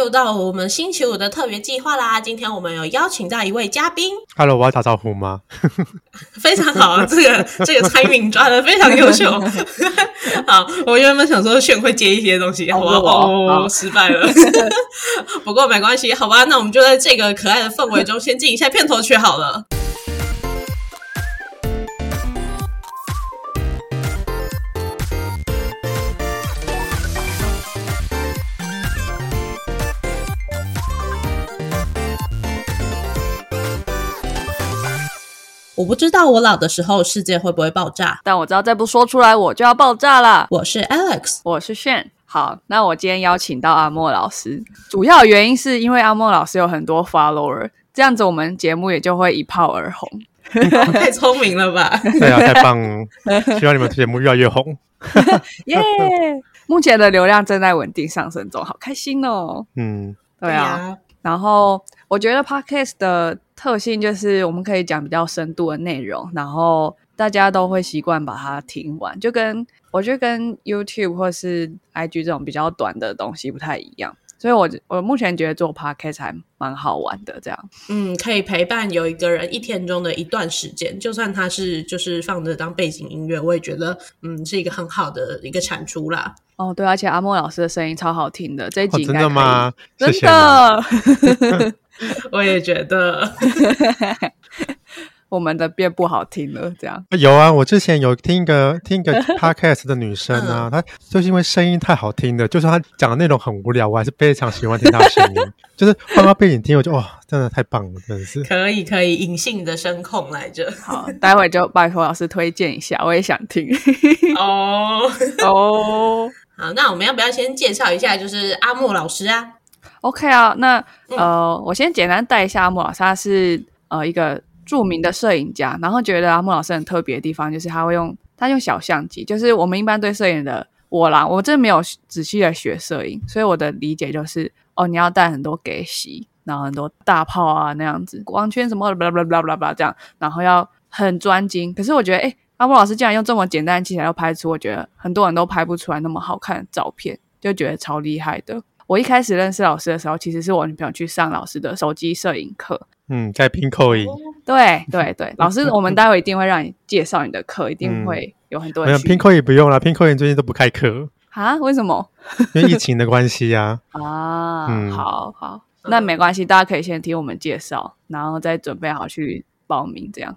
又到我们星期五的特别计划啦！今天我们有邀请到一位嘉宾，Hello，我要打招呼吗？非常好，这个这个猜名抓的非常优秀。好，我原本想说炫会接一些东西，好不好？失败了，不过没关系，好吧？那我们就在这个可爱的氛围中，先进一下片头曲好了。我不知道我老的时候世界会不会爆炸，但我知道再不说出来我就要爆炸了。我是 Alex，我是炫。好，那我今天邀请到阿莫老师，主要原因是因为阿莫老师有很多 follower，这样子我们节目也就会一炮而红。太聪明了吧？对啊，太棒了！希望你们节目越来越红。耶！目前的流量正在稳定上升中，好开心哦。嗯，对啊。然后我觉得 podcast 的特性就是我们可以讲比较深度的内容，然后大家都会习惯把它听完，就跟我觉得跟 YouTube 或是 IG 这种比较短的东西不太一样。所以，我我目前觉得做 podcast 还蛮好玩的，这样。嗯，可以陪伴有一个人一天中的一段时间，就算他是就是放着当背景音乐，我也觉得嗯是一个很好的一个产出啦。哦，对，而且阿莫老师的声音超好听的，这一集真的吗？真的，我也觉得。我们的变不好听了，这样有啊。我之前有听一个听一个 podcast 的女生啊，她就是因为声音太好听了，就算她讲的内容很无聊，我还是非常喜欢听她的声音。就是放到背景听，我就哇，真的太棒了，真的是可以可以隐性的声控来着。好，待会就拜托老师推荐一下，我也想听。哦 哦，好，那我们要不要先介绍一下，就是阿莫老师啊？OK 啊，那呃，我先简单带一下阿莫老师，他是呃一个。著名的摄影家，然后觉得阿莫老师很特别的地方，就是他会用他用小相机，就是我们一般对摄影的我啦，我真没有仔细的学摄影，所以我的理解就是，哦，你要带很多给洗，然后很多大炮啊那样子，光圈什么巴拉巴拉巴拉巴拉这样，然后要很专精。可是我觉得，哎，阿莫老师竟然用这么简单的器材要拍出，我觉得很多人都拍不出来那么好看的照片，就觉得超厉害的。我一开始认识老师的时候，其实是我女朋友去上老师的手机摄影课。嗯，在拼扣影。对对对，老师，我们待会一定会让你介绍你的课，一定会有很多。没有拼扣影不用了，拼扣影最近都不开课啊？为什么？因为疫情的关系呀。啊，好好，那没关系，大家可以先听我们介绍，然后再准备好去报名，这样。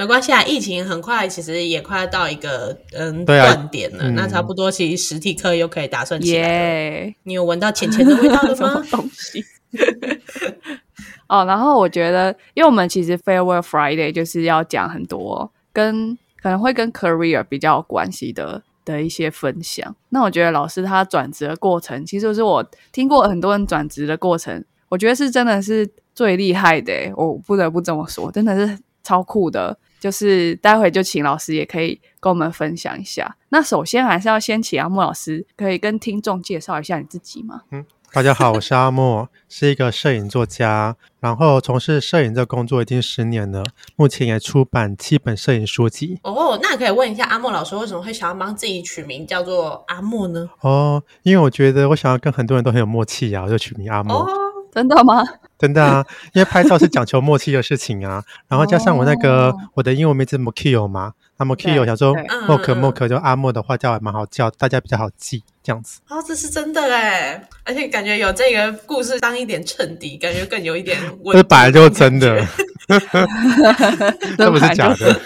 没关系啊，疫情很快，其实也快要到一个嗯断点了，那差不多，其实实体课又可以打算起来。你有闻到钱钱的味道了 吗？东西。哦，然后我觉得，因为我们其实 Farewell Friday 就是要讲很多跟可能会跟 career 比较有关系的的一些分享。那我觉得老师他转职的过程，其实是我听过很多人转职的过程，我觉得是真的是最厉害的。我不得不这么说，真的是超酷的。就是待会就请老师也可以跟我们分享一下。那首先还是要先请阿莫老师，可以跟听众介绍一下你自己吗？嗯。大家好，我是阿莫，是一个摄影作家，然后从事摄影这工作已经十年了，目前也出版七本摄影书籍。哦，那可以问一下阿莫老师，为什么会想要帮自己取名叫做阿莫呢？哦，因为我觉得我想要跟很多人都很有默契呀，我就取名阿莫。真的吗？真的啊，因为拍照是讲求默契的事情啊。然后加上我那个我的英文名字 Mokio 嘛，那 Mokio 想说 Mok Mok 就阿莫的话叫还蛮好叫，大家比较好记这样子。哦，这是真的哎，而且感觉有这个故事当一点衬底，感觉更有一点。这本来就真的，这不是假的。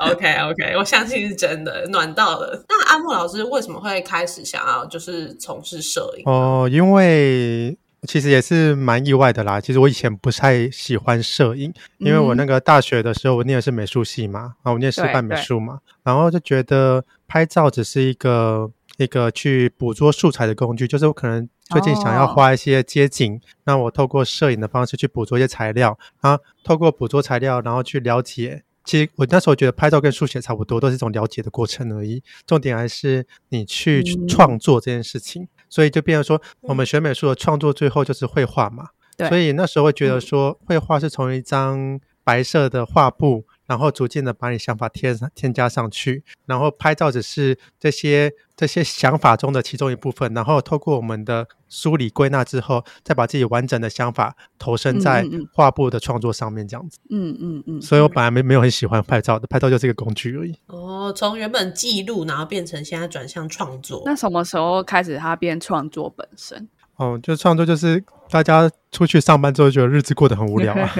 OK OK，我相信是真的，暖到了。那阿木老师为什么会开始想要就是从事摄影？哦，因为其实也是蛮意外的啦。其实我以前不太喜欢摄影，因为我那个大学的时候我念的是美术系嘛，啊，我念师范美术嘛，然后就觉得拍照只是一个一个去捕捉素材的工具，就是我可能最近想要画一些街景，那我透过摄影的方式去捕捉一些材料，啊，透过捕捉材料，然后去了解。其实我那时候觉得拍照跟书写差不多，都是一种了解的过程而已。重点还是你去创作这件事情，所以就变成说，我们学美术的创作最后就是绘画嘛。所以那时候会觉得说，绘画是从一张白色的画布。然后逐渐的把你想法添上添加上去，然后拍照只是这些这些想法中的其中一部分，然后透过我们的梳理归纳之后，再把自己完整的想法投身在画布的创作上面，这样子。嗯嗯嗯。所以我本来没没有很喜欢拍照的，拍照就是一个工具而已。哦，从原本记录，然后变成现在转向创作。那什么时候开始它变创作本身？哦，就创作就是大家出去上班之后，觉得日子过得很无聊啊。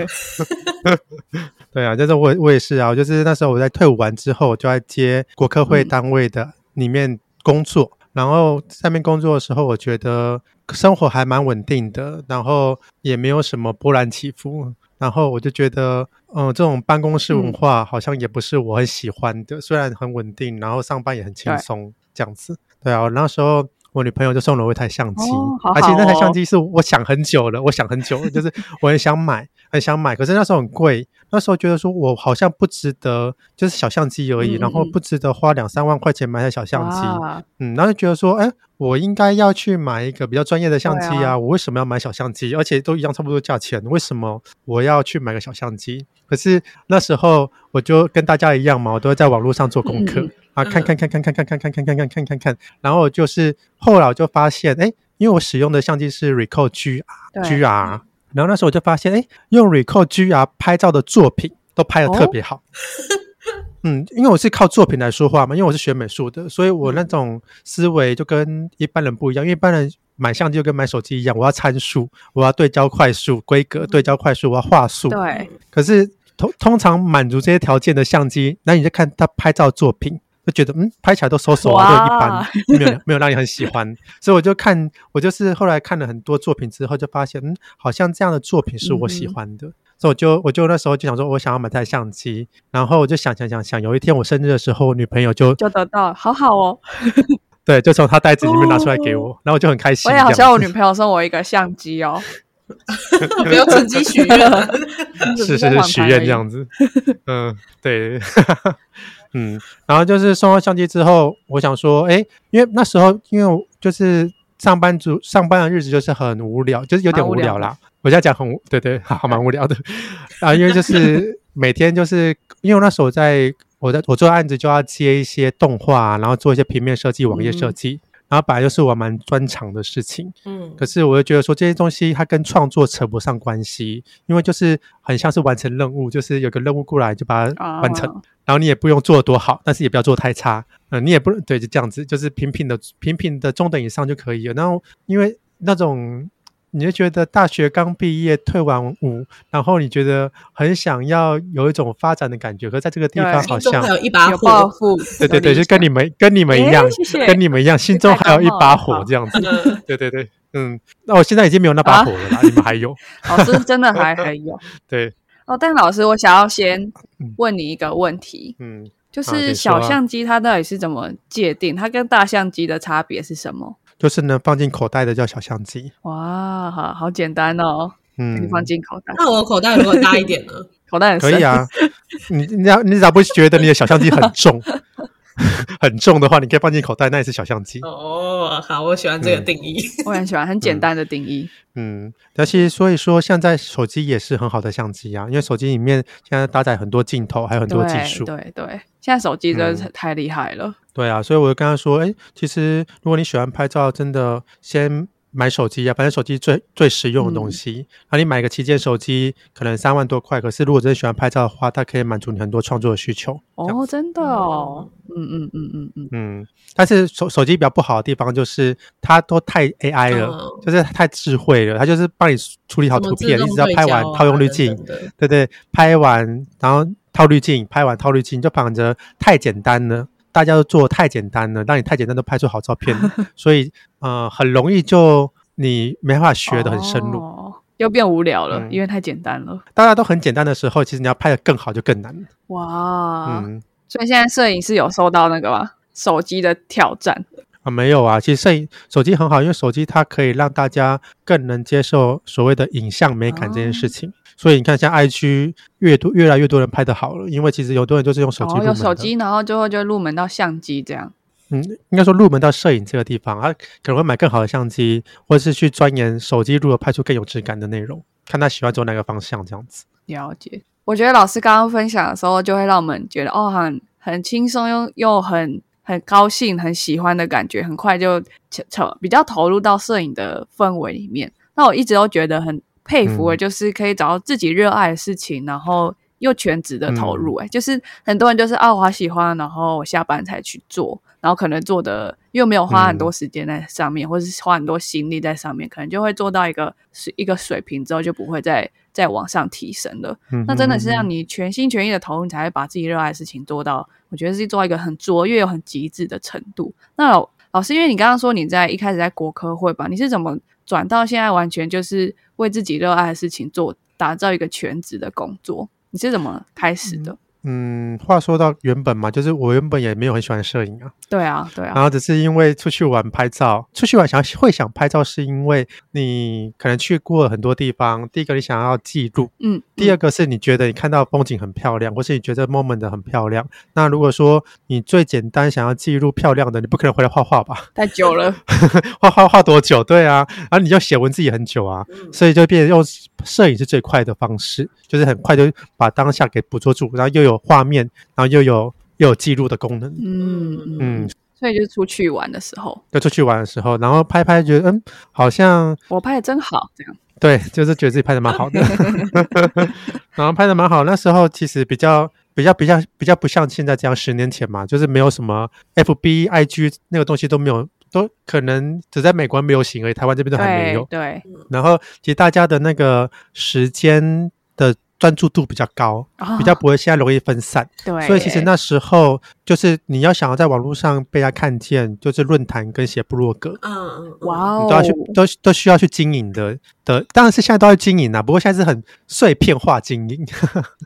对啊，就是我我也是啊，就是那时候我在退伍完之后，就在接国科会单位的里面工作，然后上面工作的时候，我觉得生活还蛮稳定的，然后也没有什么波澜起伏，然后我就觉得，嗯，这种办公室文化好像也不是我很喜欢的，虽然很稳定，然后上班也很轻松这样子。对啊，那时候。我女朋友就送了我一台相机，而且那台相机是我想很久了，我想很久，就是我很想买，很想买，可是那时候很贵，那时候觉得说我好像不值得，就是小相机而已，然后不值得花两三万块钱买台小相机，嗯，然后就觉得说，哎，我应该要去买一个比较专业的相机啊，我为什么要买小相机？而且都一样差不多价钱，为什么我要去买个小相机？可是那时候我就跟大家一样嘛，我都会在网络上做功课。啊，看看看看看看看看看看看看看看，然后就是后来我就发现，哎，因为我使用的相机是 Ricoh GR GR，然后那时候我就发现，哎，用 Ricoh GR 拍照的作品都拍的特别好。嗯，因为我是靠作品来说话嘛，因为我是学美术的，所以我那种思维就跟一般人不一样。因为一般人买相机就跟买手机一样，我要参数，我要对焦快速、规格、对焦快速，我要画素。对。可是通通常满足这些条件的相机，那你就看他拍照作品。就觉得嗯，拍起来都收手啊，都一般，没有 没有让你很喜欢，所以我就看，我就是后来看了很多作品之后，就发现嗯，好像这样的作品是我喜欢的，所以我就我就那时候就想说，我想要买台相机，然后我就想想想想，有一天我生日的时候，我女朋友就就得到，好好哦，对，就从她袋子里面拿出来给我，然后我就很开心。我也好像我女朋友送我一个相机哦，没有趁机许愿，是是是许愿这样子，嗯，对。嗯，然后就是送到相机之后，我想说，哎，因为那时候因为就是上班族上班的日子就是很无聊，就是有点无聊啦。我现在讲很对对，好蛮无聊的 啊，因为就是每天就是因为那时候在我在我做案子就要接一些动画，然后做一些平面设计、网页设计。然后本来就是我蛮专长的事情，嗯，可是我又觉得说这些东西它跟创作扯不上关系，因为就是很像是完成任务，就是有个任务过来就把它完成，然后你也不用做多好，但是也不要做太差，嗯，你也不对，就这样子，就是平平的平平的中等以上就可以了。然后因为那种。你就觉得大学刚毕业退完伍，然后你觉得很想要有一种发展的感觉，可在这个地方好像有一把火，对对对，就跟你们跟你们一样，跟你们一样，心中还有一把火这样子。对对对，嗯，那我现在已经没有那把火了，你们还有？老师真的还还有？对。哦，但老师，我想要先问你一个问题，嗯，就是小相机它到底是怎么界定？它跟大相机的差别是什么？就是能放进口袋的叫小相机。哇，好好简单哦。嗯，放进口袋。那我口袋如果大一点呢？口袋很可以啊。你你咋你咋不觉得你的小相机很重？很重的话，你可以放进口袋，那也是小相机。哦，好，我喜欢这个定义。我很喜欢很简单的定义。嗯，但其实所以说，现在手机也是很好的相机啊，因为手机里面现在搭载很多镜头，还有很多技术。对对，现在手机真的是太厉害了。对啊，所以我就跟他说，哎，其实如果你喜欢拍照，真的先。买手机啊，反正手机最最实用的东西。那你买个旗舰手机，可能三万多块，可是如果真的喜欢拍照的话，它可以满足你很多创作的需求。哦，真的哦，嗯嗯嗯嗯嗯嗯。但是手手机比较不好的地方就是它都太 AI 了，就是太智慧了，它就是帮你处理好图片，你只要拍完套用滤镜，对对，拍完然后套滤镜，拍完套滤镜，就绑着太简单了。大家都做太简单了，让你太简单都拍出好照片，所以呃很容易就你没办法学的很深入，又变无聊了，因为太简单了。大家都很简单的时候，其实你要拍的更好就更难了。哇，嗯，所以现在摄影师有受到那个吗？手机的挑战啊？没有啊，其实摄影手机很好，因为手机它可以让大家更能接受所谓的影像美感这件事情。所以你看，像 I 区越多越来越多人拍的好了，因为其实有多人就是用手机入门，有手机，然后最后就入门到相机这样。嗯，应该说入门到摄影这个地方，他可能会买更好的相机，或者是去钻研手机如何拍出更有质感的内容，看他喜欢走哪个方向这样子。了解。我觉得老师刚刚分享的时候，就会让我们觉得哦，很很轻松又又很很高兴、很喜欢的感觉，很快就投比较投入到摄影的氛围里面。那我一直都觉得很佩服的，就是可以找到自己热爱的事情，然后又全职的投入。哎，就是很多人就是啊，我喜欢，然后我下班才去做。然后可能做的又没有花很多时间在上面，或者是花很多心力在上面，可能就会做到一个是一个水平之后，就不会再再往上提升了。那真的是让你全心全意的投入，你才会把自己热爱的事情做到。我觉得是做到一个很卓越、很极致的程度。那老师，因为你刚刚说你在一开始在国科会吧，你是怎么转到现在完全就是为自己热爱的事情做，打造一个全职的工作？你是怎么开始的？话说到原本嘛，就是我原本也没有很喜欢摄影啊。对啊，对啊。然后只是因为出去玩拍照，出去玩想会想拍照，是因为你可能去过很多地方。第一个你想要记录，嗯。第二个是你觉得你看到风景很漂亮，或是你觉得 moment 很漂亮。那如果说你最简单想要记录漂亮的，你不可能回来画画吧？太久了，画画画多久？对啊，然后你就写文字也很久啊，所以就变成用摄影是最快的方式，就是很快就把当下给捕捉住，然后又有。有画面，然后又有又有记录的功能，嗯嗯，所以就是出去玩的时候，就出去玩的时候，然后拍拍，觉得嗯，好像我拍的真好，这样对，就是觉得自己拍的蛮好的，然后拍的蛮好。那时候其实比较比较比较比较不像现在这样，十年前嘛，就是没有什么 F B I G 那个东西都没有，都可能只在美国没有行而已，台湾这边都还没有。对，然后其实大家的那个时间的。专注度比较高，比较不会现在容易分散。对，所以其实那时候就是你要想要在网络上被他看见，就是论坛跟写部落格，嗯嗯，哇哦，都要去都都需要去经营的的，当然是现在都要经营啊，不过现在是很碎片化经营。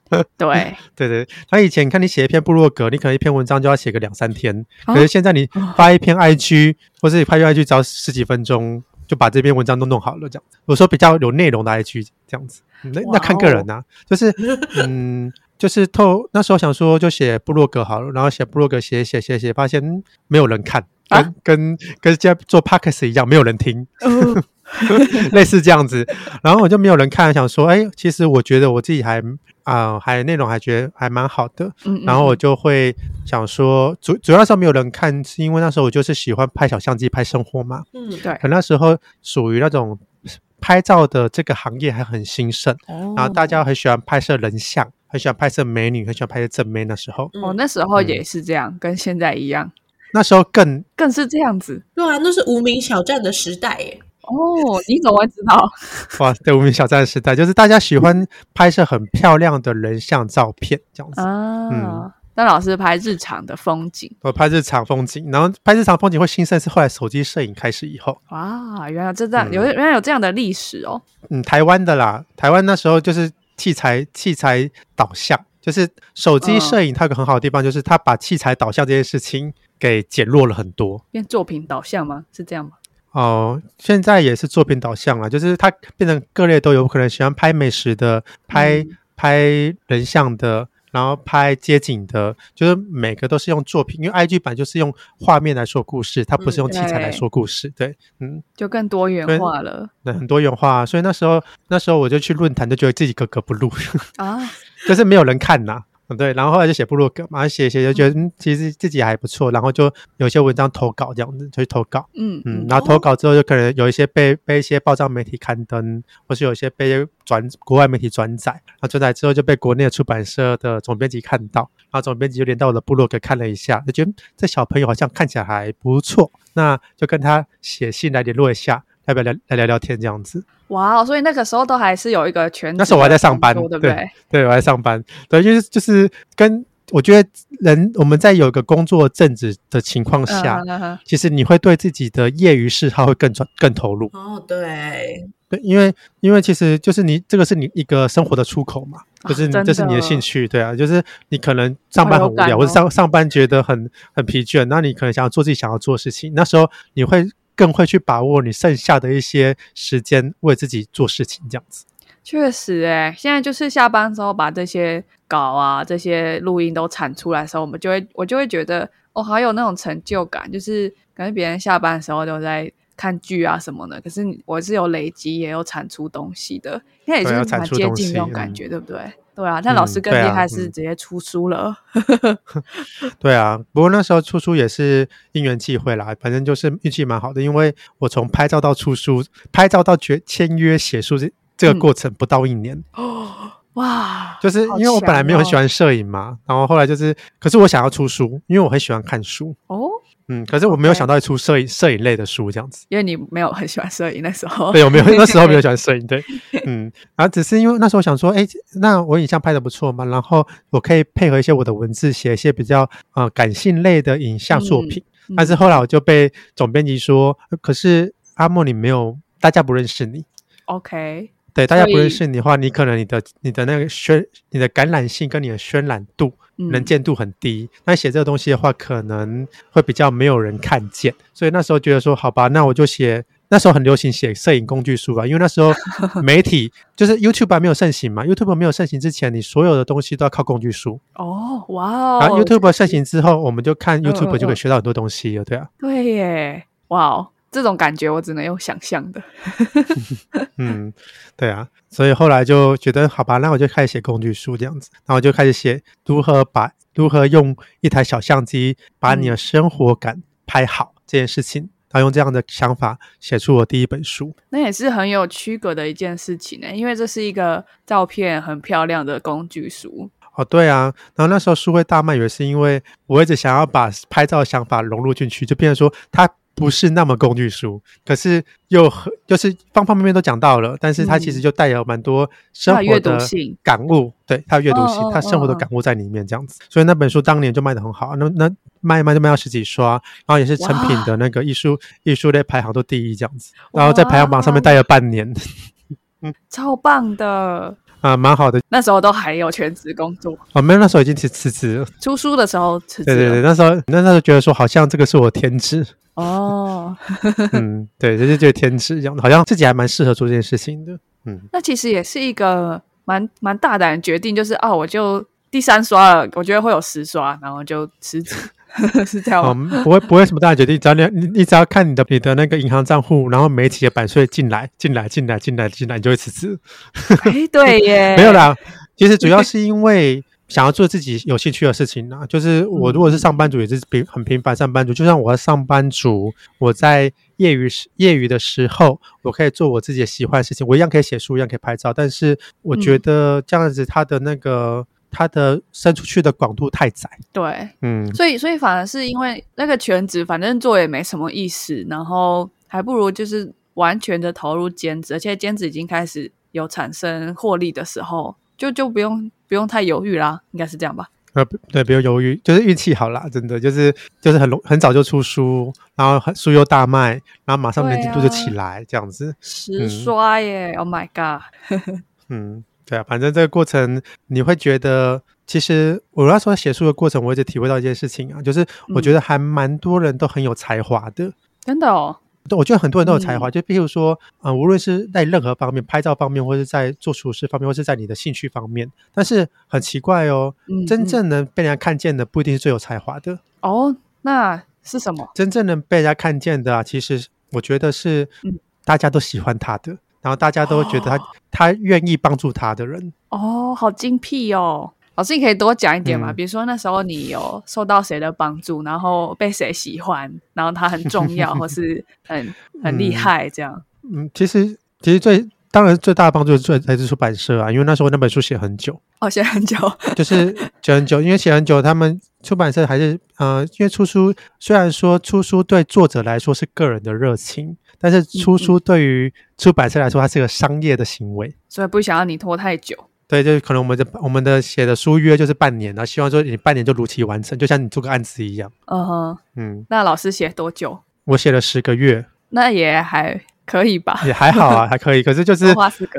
对 对对，那以前你看你写一篇部落格，你可能一篇文章就要写个两三天，可是现在你发一篇 IG 或是你拍一篇 IG 只要十几分钟。就把这篇文章都弄好了，这样。我说比较有内容的 IG 这样子，那那看个人呐，就是嗯，就是透那时候想说就写部落格好了，然后写部落格写写写写，发现没有人看，跟跟跟在做 Podcast 一样，没有人听。类似这样子，然后我就没有人看，想说，哎，其实我觉得我自己还啊，还内容还觉得还蛮好的，然后我就会想说，主主要是没有人看，是因为那时候我就是喜欢拍小相机拍生活嘛，嗯，对，可那时候属于那种拍照的这个行业还很兴盛，然后大家很喜欢拍摄人像，很喜欢拍摄美女，很喜欢拍摄正妹，那时候，哦，那时候也是这样，跟现在一样，那时候更更是这样子，对啊，那是无名小站的时代耶。哦，你怎么会知道？哇，对，无名小站时代就是大家喜欢拍摄很漂亮的人像照片这样子啊。嗯，那老师拍日常的风景，我拍日常风景，然后拍日常风景会兴盛是后来手机摄影开始以后。哇，原来这样有原来有这样的历史哦。嗯，台湾的啦，台湾那时候就是器材器材导向，就是手机摄影它有个很好的地方，就是它把器材导向这件事情给减弱了很多。变作品导向吗？是这样吗？哦，现在也是作品导向了，就是它变成各类都有可能，喜欢拍美食的，拍拍人像的，然后拍街景的，就是每个都是用作品，因为 IG 版就是用画面来说故事，它不是用器材来说故事，对，嗯，就更多元化了，对，很多元化，所以那时候那时候我就去论坛，就觉得自己格格不入啊，就是没有人看呐。嗯，对，然后后来就写部落格嘛，写写就觉得嗯，其实自己还不错，然后就有些文章投稿这样子，就去投稿，嗯嗯，然后投稿之后就可能有一些被被一些报章媒体刊登，或是有一些被转国外媒体转载，然后转载之后就被国内的出版社的总编辑看到，然后总编辑就连到我的部落格看了一下，就觉得这小朋友好像看起来还不错，那就跟他写信来联络一下。要不要聊来聊聊天这样子？哇哦，所以那个时候都还是有一个全，那时候我还在上班，对不对？对，我在上班，对，就是就是跟我觉得人我们在有一个工作正职的情况下，其实你会对自己的业余嗜好会更专更投入。哦，对，对，因为因为其实就是你这个是你一个生活的出口嘛，就是这是你的兴趣，对啊，就是你可能上班很无聊，或者上上班觉得很很疲倦，那你可能想要做自己想要做的事情，那时候你会。更会去把握你剩下的一些时间，为自己做事情，这样子。确实，哎，现在就是下班之后把这些稿啊、这些录音都产出来的时候，我们就会，我就会觉得，哦，好有那种成就感，就是感觉别人下班的时候都在看剧啊什么的，可是我是有累积，也有产出东西的，应该也就是蛮接近那种感觉，对不对？对啊，但老师更厉害，是直接出书了。对啊，不过那时候出书也是因缘际会啦，反正就是运气蛮好的，因为我从拍照到出书，拍照到决签约写书这这个过程不到一年。哦，哇！就是因为我本来没有很喜欢摄影嘛，然后后来就是，可是我想要出书，因为我很喜欢看书。哦。嗯，可是我没有想到出摄影摄影类的书这样子，因为你没有很喜欢摄影那时候。对，我没有那时候没有喜欢 摄影，对，嗯，然后只是因为那时候想说，哎，那我影像拍的不错嘛，然后我可以配合一些我的文字，写一些比较呃感性类的影像作品。但是后来我就被总编辑说，可是阿莫你没有，大家不认识你。OK。对，大家不认识你的话，你可能你的你的那个渲你的感染性跟你的渲染度、能见度很低。那写这个东西的话，可能会比较没有人看见。所以那时候觉得说，好吧，那我就写。那时候很流行写摄影工具书吧，因为那时候 媒体就是 YouTube 还没有盛行嘛。YouTube 没有盛行之前，你所有的东西都要靠工具书。哦，哇哦！然后 YouTube 盛行之后，我们就看 YouTube 就可以学到很多东西了，对啊。对耶，哇哦！这种感觉我只能用想象的。嗯，对啊，所以后来就觉得好吧，那我就开始写工具书这样子，然后就开始写如何把如何用一台小相机把你的生活感拍好这件事情，然后用这样的想法写出我第一本书。那也是很有区隔的一件事情呢，因为这是一个照片很漂亮的工具书。哦，对啊，然后那时候书会大卖，也是因为我一直想要把拍照的想法融入进去，就变成说它。不是那么工具书，可是又很就是方方面面都讲到了，但是它其实就带有蛮多生活的感悟，对，它阅读性，它生活的感悟在里面这样子，所以那本书当年就卖的很好，那那卖卖就卖到十几刷，然后也是成品的那个艺术艺术类排行都第一这样子，然后在排行榜上面待了半年，嗯，超棒的。啊，蛮好的。那时候都还有全职工作哦，没有，那时候已经辞辞职了。出书的时候辞职。对对对，那时候那时候觉得说，好像这个是我天职哦。嗯，对，就是觉得天职一样，好像自己还蛮适合做这件事情的。嗯，那其实也是一个蛮蛮大胆的决定，就是啊，我就第三刷了，我觉得会有十刷，然后就辞职。是这样吗？不会，不会什么大决定，只要你你你只要看你的你的那个银行账户，然后每期的版税进来进来进来进来进来，你就会辞职。哎，对耶，没有啦。其实主要是因为 想要做自己有兴趣的事情啊。就是我如果是上班族，也是平很平凡上班族。就像我的上班族，我在业余时业余的时候，我可以做我自己喜欢的事情，我一样可以写书，一样可以拍照。但是我觉得这样子，他的那个。它的伸出去的广度太窄，对，嗯，所以所以反而是因为那个全职，反正做也没什么意思，然后还不如就是完全的投入兼职，而且兼职已经开始有产生获利的时候，就就不用不用太犹豫啦，应该是这样吧？呃，对，不用犹豫，就是运气好啦，真的就是就是很很早就出书，然后书又大卖，然后马上年纪度就起来，这样子十刷耶！Oh my god！嗯。对啊，反正这个过程你会觉得，其实我要说写书的过程，我一直体会到一件事情啊，就是我觉得还蛮多人都很有才华的，真的哦。我觉得很多人都有才华，就比如说，嗯，无论是在任何方面，拍照方面，或是在做厨师方面，或是在你的兴趣方面，但是很奇怪哦，真正能被人家看见的，不一定是最有才华的哦。那是什么？真正能被人家看见的啊，其实我觉得是大家都喜欢他的。然后大家都觉得他他愿意帮助他的人哦，好精辟哦！老师，你可以多讲一点嘛？比如说那时候你有受到谁的帮助，然后被谁喜欢，然后他很重要 或是很很厉害这样。嗯，其实其实最当然最大的帮助是来自出版社啊，因为那时候那本书写很久哦，写很久，就是写很久，因为写很久，他们出版社还是呃，因为出书虽然说出书对作者来说是个人的热情。但是出书对于出版社来说，它是个商业的行为，所以不想要你拖太久。对，就是可能我们的我们的写的书约就是半年，然后希望说你半年就如期完成，就像你做个案子一样。嗯哼，嗯，那老师写多久？我写了十个月，那也还可以吧？也还好啊，还可以。可是就是，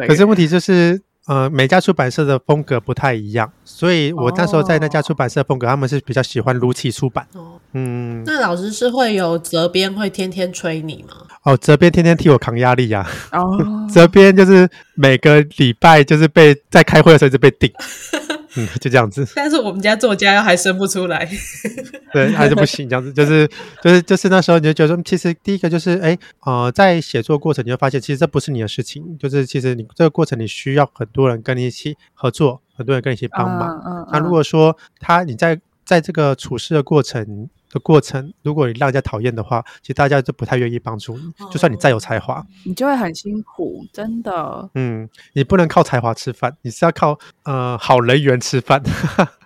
可是问题就是。呃，每家出版社的风格不太一样，所以我那时候在那家出版社风格，他们是比较喜欢如期出版。哦，嗯，那老师是会有责编会天天催你吗？哦，责编天天替我扛压力呀。哦，责编就是每个礼拜就是被在开会的时候就被顶。嗯，就这样子。但是我们家作家还生不出来，对，还是不行。这样子就是就是就是那时候你就觉得，其实第一个就是哎呃，在写作过程你会发现，其实这不是你的事情，就是其实你这个过程你需要很多人跟你一起合作，很多人跟你一起帮忙。那如果说他你在在这个处事的过程。的过程，如果你让人家讨厌的话，其实大家就不太愿意帮助你。就算你再有才华，你就会很辛苦，真的。嗯，你不能靠才华吃饭，你是要靠呃好人缘吃饭。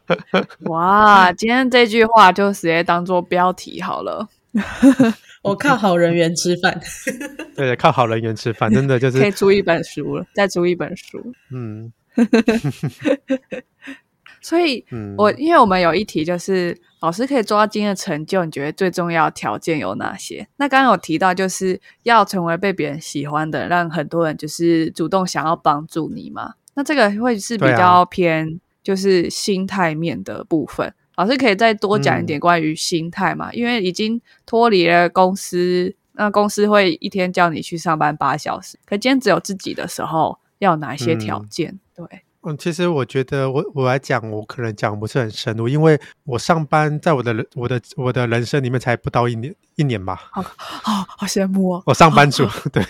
哇，今天这句话就直接当做标题好了。我靠好人缘吃饭。对，靠好人缘吃饭，真的就是可以出一本书了，再出一本书。嗯。所以，我因为我们有一题就是。老师可以做到今天的成就，你觉得最重要条件有哪些？那刚刚有提到，就是要成为被别人喜欢的，让很多人就是主动想要帮助你嘛。那这个会是比较偏就是心态面的部分。老师可以再多讲一点关于心态嘛？因为已经脱离了公司，那公司会一天叫你去上班八小时，可今天只有自己的时候，要哪一些条件？对。嗯，其实我觉得我我来讲，我可能讲不是很深入，因为我上班在我的人我的我的人生里面才不到一年一年吧。好，好好羡慕哦！我上班族，对，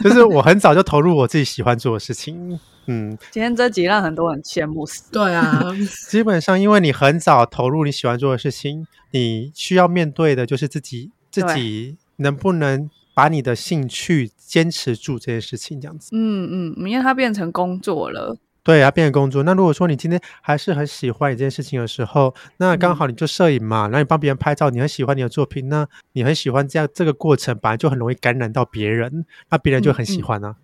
就是我很早就投入我自己喜欢做的事情。嗯，今天这集让很多人羡慕死。对啊，基本上因为你很早投入你喜欢做的事情，你需要面对的就是自己自己能不能把你的兴趣坚持住这件事情，这样子。嗯嗯，因为它变成工作了。对啊，变成工作。那如果说你今天还是很喜欢一件事情的时候，那刚好你就摄影嘛，然后你帮别人拍照，你很喜欢你的作品，那你很喜欢这样这个过程，本来就很容易感染到别人，那别人就很喜欢啊。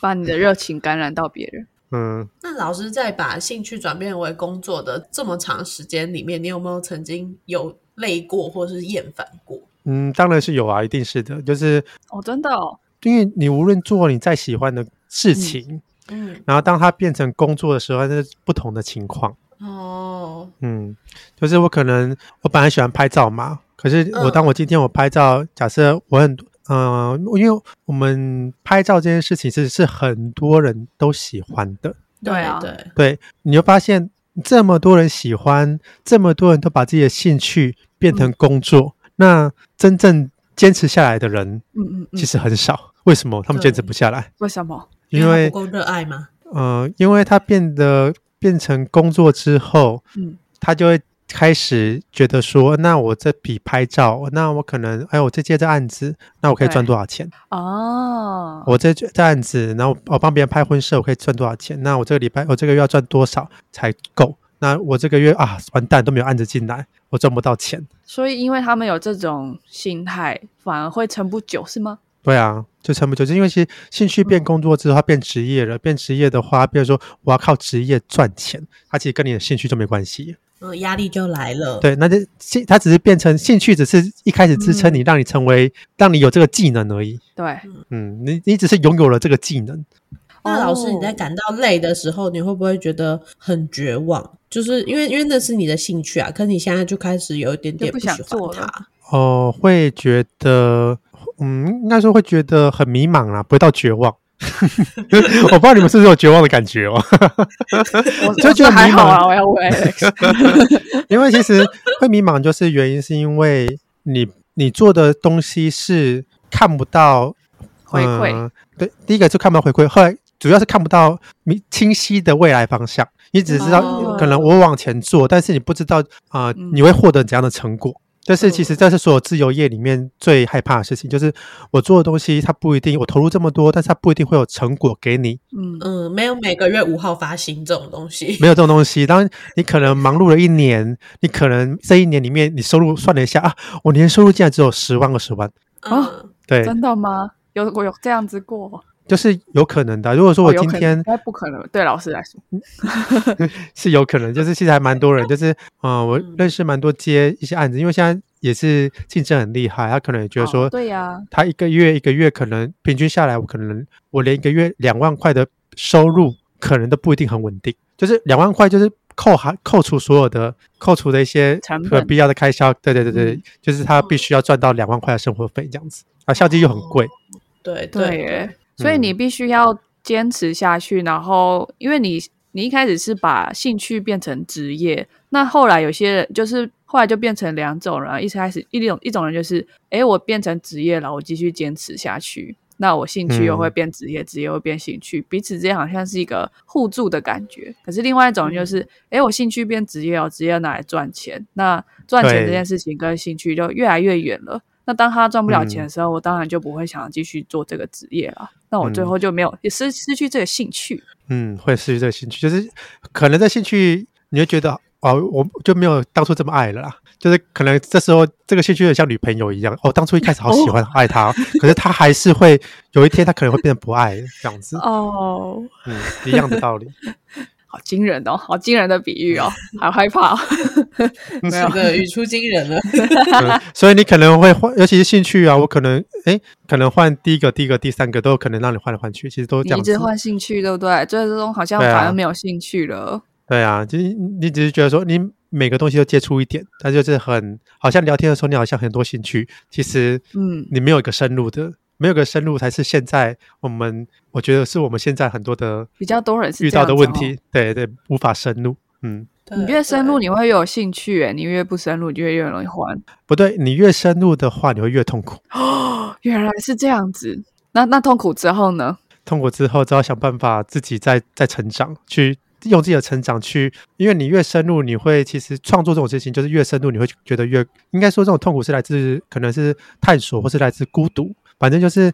把你的热情感染到别人。嗯。那老师在把兴趣转变为工作的这么长时间里面，你有没有曾经有累过或是厌烦过？嗯，当然是有啊，一定是的。就是哦，真的哦，因为你无论做你再喜欢的事情。嗯，然后当它变成工作的时候，那是不同的情况。哦。嗯，就是我可能我本来喜欢拍照嘛，可是我当我今天我拍照，假设我很嗯，因为我们拍照这件事情是是很多人都喜欢的，对啊，对对，你就发现这么多人喜欢，这么多人都把自己的兴趣变成工作，那真正坚持下来的人，嗯嗯，其实很少。为什么？他们坚持不下来？为什么？因为不够热爱吗？嗯，因为他变得变成工作之后，嗯，他就会开始觉得说，那我这笔拍照，那我可能，哎，我这接这案子，那我可以赚多少钱？哦，我这这案子，然后我帮别人拍婚摄，我可以赚多少钱？那我这个礼拜，我这个月要赚多少才够？那我这个月啊，完蛋，都没有案子进来，我赚不到钱。所以，因为他们有这种心态，反而会撑不久，是吗？对啊，就撑不久，就因为其实兴趣变工作之后，它变职业了。变职业的话，比如说我要靠职业赚钱，它其实跟你的兴趣就没关系。嗯，压力就来了。对，那就兴，它只是变成兴趣，只是一开始支撑你，让你成为，让你有这个技能而已。对，嗯，你你只是拥有了这个技能。那老师，你在感到累的时候，你会不会觉得很绝望？就是因为因为那是你的兴趣啊，可你现在就开始有一点点不想做它。哦，会觉得。嗯，应该说会觉得很迷茫啦，不会到绝望。我不知道你们是不是有绝望的感觉哦。我 就觉得还好啊，我要问。因为其实会迷茫，就是原因是因为你你做的东西是看不到回馈。对，第一个是看不到回馈，后来主要是看不到明清晰的未来方向。你只知道可能我往前做，但是你不知道啊，你会获得怎样的成果。但是其实这是所有自由业里面最害怕的事情，就是我做的东西，它不一定我投入这么多，但是它不一定会有成果给你。嗯嗯，没有每个月五号发薪这种东西，没有这种东西。当你可能忙碌了一年，你可能这一年里面你收入算了一下啊，我年收入竟然只有十万二十万啊？对，真的吗？有我有这样子过？就是有可能的。如果说我今天，该不可能。对老师来说，是有可能。就是其实还蛮多人，就是嗯，我认识蛮多接一些案子，因为现在也是竞争很厉害，他可能也觉得说，对呀，他一个月一个月可能平均下来，我可能我连一个月两万块的收入，可能都不一定很稳定。就是两万块，就是扣还扣除所有的扣除的一些和必要的开销。对对对对，就是他必须要赚到两万块的生活费这样子啊，相机又很贵。对对。所以你必须要坚持下去，然后因为你你一开始是把兴趣变成职业，那后来有些人就是后来就变成两种人，一开始一种一种人就是，哎，我变成职业了，我继续坚持下去。那我兴趣又会变职业，职业会变兴趣，彼此之间好像是一个互助的感觉。可是另外一种就是，哎，我兴趣变职业哦，职业拿来赚钱，那赚钱这件事情跟兴趣就越来越远了。那当他赚不了钱的时候，我当然就不会想要继续做这个职业了。那我最后就没有也失失去这个兴趣。嗯，会失去这个兴趣，就是可能这兴趣你会觉得哦，我就没有当初这么爱了啦。就是可能这时候这个兴趣像女朋友一样，哦，当初一开始好喜欢爱他，可是他还是会有一天他可能会变得不爱这样子。哦，嗯，一样的道理。好惊人哦，好惊人的比喻哦，好害怕。没有的，语出惊人了。所以你可能会换，尤其是兴趣啊，我可能哎，可能换第一个、第一个、第三个都有可能让你换来换去，其实都这样。一直换兴趣，对不对？最终好像反而没有兴趣了。对啊，就是你只是觉得说你每个东西都接触一点，它就是很好像聊天的时候你好像很多兴趣，其实嗯，你没有一个深入的。没有个深入才是现在我们，我觉得是我们现在很多的比较多人遇到的问题。对对，无法深入。嗯，你越深入，你会越有兴趣；哎，你越不深入，就越越容易换。不对，你越深入的话，你会越痛苦。哦，原来是这样子。那那痛苦之后呢？痛苦之后，就要想办法自己再再成长，去用自己的成长去。因为你越深入，你会其实创作这种事情，就是越深入，你会觉得越应该说这种痛苦是来自可能是探索，或是来自孤独。反正就是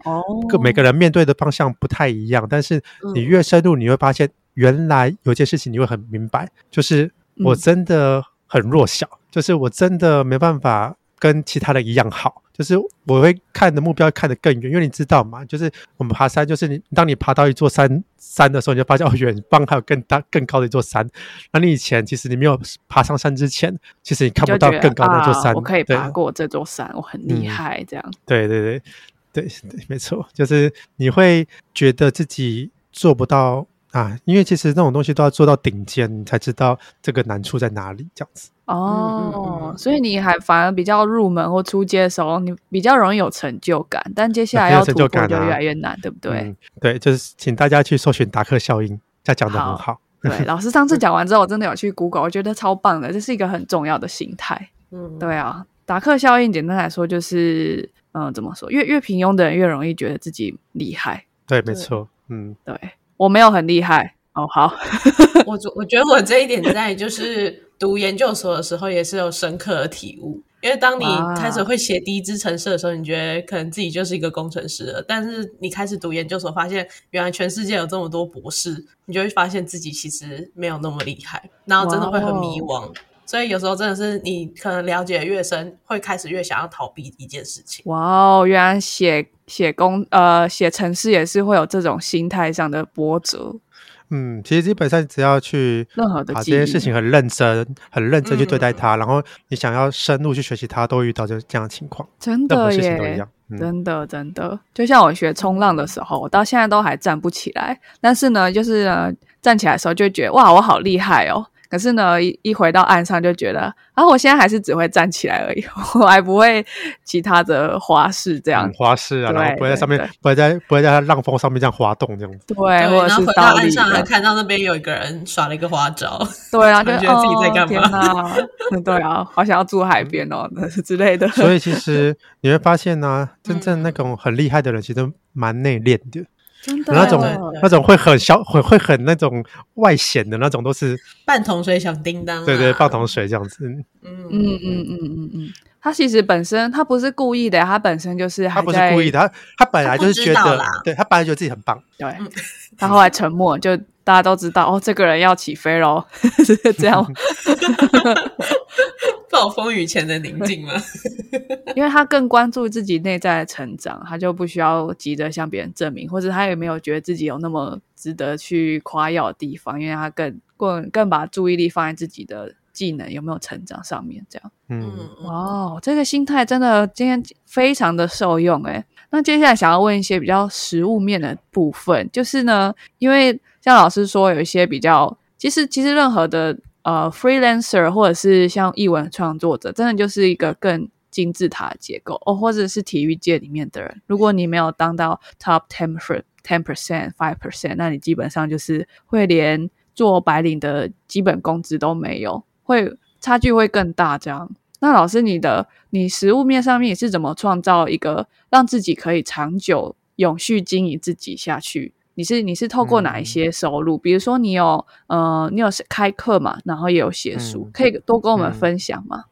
各每个人面对的方向不太一样，但是你越深入，你会发现原来有件事情你会很明白，就是我真的很弱小，就是我真的没办法跟其他人一样好，就是我会看的目标看得更远，因为你知道嘛，就是我们爬山，就是你当你爬到一座山山的时候，你就发现哦，远方还有更大更高的一座山。那你以前其实你没有爬上山之前，其实你看不到更高的那座山，我可以爬过这座山，我很厉害，这样。对对对。对对，没错，就是你会觉得自己做不到啊，因为其实这种东西都要做到顶尖，你才知道这个难处在哪里，这样子。哦，所以你还反而比较入门或出街的时候，你比较容易有成就感，但接下来要突破就越来越难，对不对？对，就是请大家去搜寻达克效应，他讲的很好。对，老师上次讲完之后，我真的有去 Google，我觉得超棒的，这是一个很重要的心态。嗯，对啊，达克效应简单来说就是。嗯，怎么说？越越平庸的人越容易觉得自己厉害。对，没错。嗯，对我没有很厉害。哦，好。我我觉得我这一点在就是读研究所的时候也是有深刻的体悟。因为当你开始会写第一支程式的时候，你觉得可能自己就是一个工程师了。但是你开始读研究所，发现原来全世界有这么多博士，你就会发现自己其实没有那么厉害，然后真的会很迷惘。所以有时候真的是你可能了解越深，会开始越想要逃避一件事情。哇哦，原来写写工呃写程式也是会有这种心态上的波折。嗯，其实基本上只要去任何的把这件事情很认真、很认真去对待它，然后你想要深入去学习它，都遇到就是这样的情况。真的耶，真的真的，就像我学冲浪的时候，我到现在都还站不起来，但是呢，就是呢站起来的时候就觉得哇，我好厉害哦。可是呢，一一回到岸上就觉得，啊，我现在还是只会站起来而已，我还不会其他的花式这样。花式啊，然后不会在上面，不会在不会在浪峰上面这样滑动这样子。对，或者是回到岸上还看到那边有一个人耍了一个花招。对啊，就 觉得自己在干嘛？对啊，好想要住海边哦，之类的。所以其实你会发现呢，真正那种很厉害的人，其实蛮内敛的。那种那种会很小，会会很那种外显的那种，都是半桶水响叮当。对对，半桶水这样子。嗯嗯嗯嗯嗯嗯，他其实本身他不是故意的，他本身就是他不是故意的，他他本来就是觉得，对他本来觉得自己很棒。对，他后来沉默，就大家都知道哦，这个人要起飞喽，是这样。暴风雨前的宁静吗？因为他更关注自己内在的成长，他就不需要急着向别人证明，或者他也没有觉得自己有那么值得去夸耀的地方，因为他更更更把注意力放在自己的技能有没有成长上面。这样，嗯，哦，这个心态真的今天非常的受用哎。那接下来想要问一些比较实物面的部分，就是呢，因为像老师说有一些比较，其实其实任何的。呃，freelancer 或者是像译文创作者，真的就是一个更金字塔结构哦，或者是体育界里面的人，如果你没有当到 top ten ten percent five percent，那你基本上就是会连做白领的基本工资都没有，会差距会更大。这样，那老师，你的你实物面上面是怎么创造一个让自己可以长久永续经营自己下去？你是你是透过哪一些收入？比如说你有呃，你有开课嘛，然后也有写书，可以多跟我们分享吗？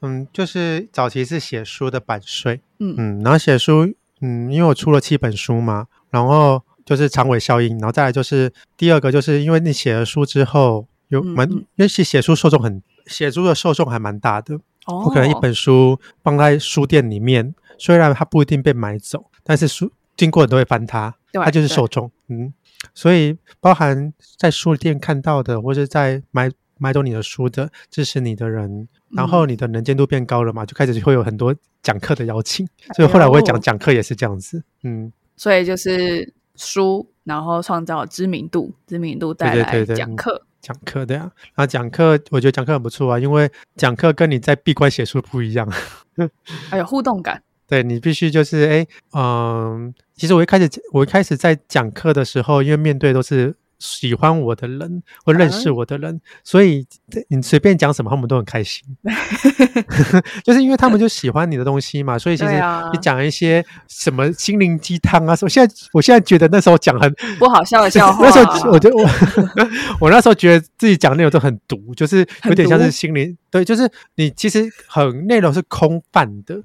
嗯，就是早期是写书的版税，嗯嗯，然后写书，嗯，因为我出了七本书嘛，然后就是长尾效应，然后再来就是第二个，就是因为你写了书之后有蛮，因为写写书受众很，写书的受众还蛮大的，我可能一本书放在书店里面，虽然它不一定被买走，但是书经过人都会翻它。它就是受众，嗯，所以包含在书店看到的，或者在买买走你的书的支持你的人，然后你的能见度变高了嘛，就开始会有很多讲课的邀请，所以后来我会讲讲课也是这样子，嗯，所以就是书，然后创造知名度，知名度带来讲课，讲课对啊，然后讲课，我觉得讲课很不错啊，因为讲课跟你在闭关写书不一样，还有互动感。对你必须就是哎，嗯，其实我一开始我一开始在讲课的时候，因为面对都是。喜欢我的人或认识我的人，所以你随便讲什么，他们都很开心。就是因为他们就喜欢你的东西嘛，所以其实你讲一些什么心灵鸡汤啊，什么现在我现在觉得那时候讲很不好笑的笑话。那时候我觉得我 我那时候觉得自己讲内容都很毒，就是有点像是心灵对，就是你其实很内容是空泛的